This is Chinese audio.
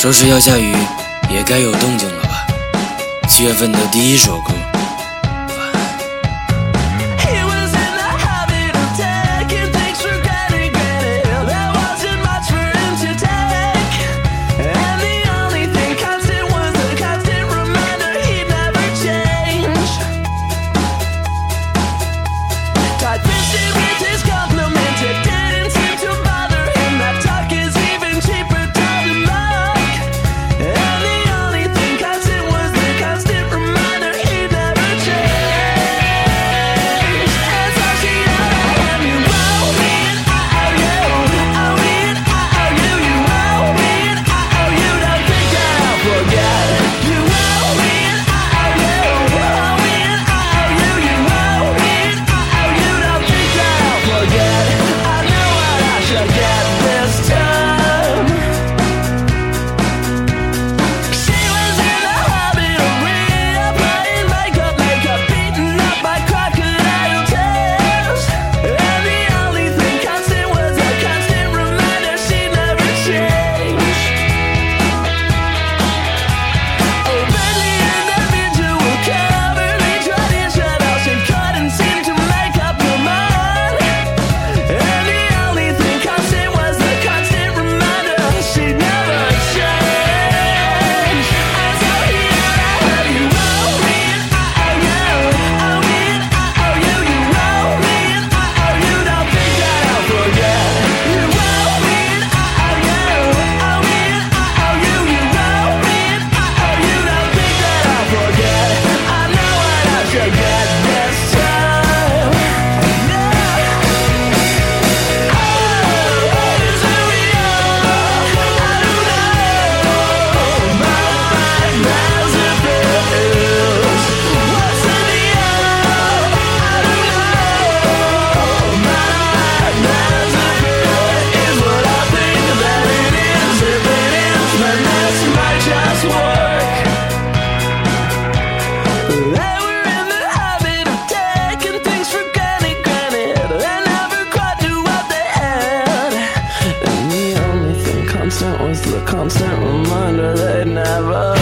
说是要下雨，也该有动静了吧？七月份的第一首歌。was the constant reminder they'd never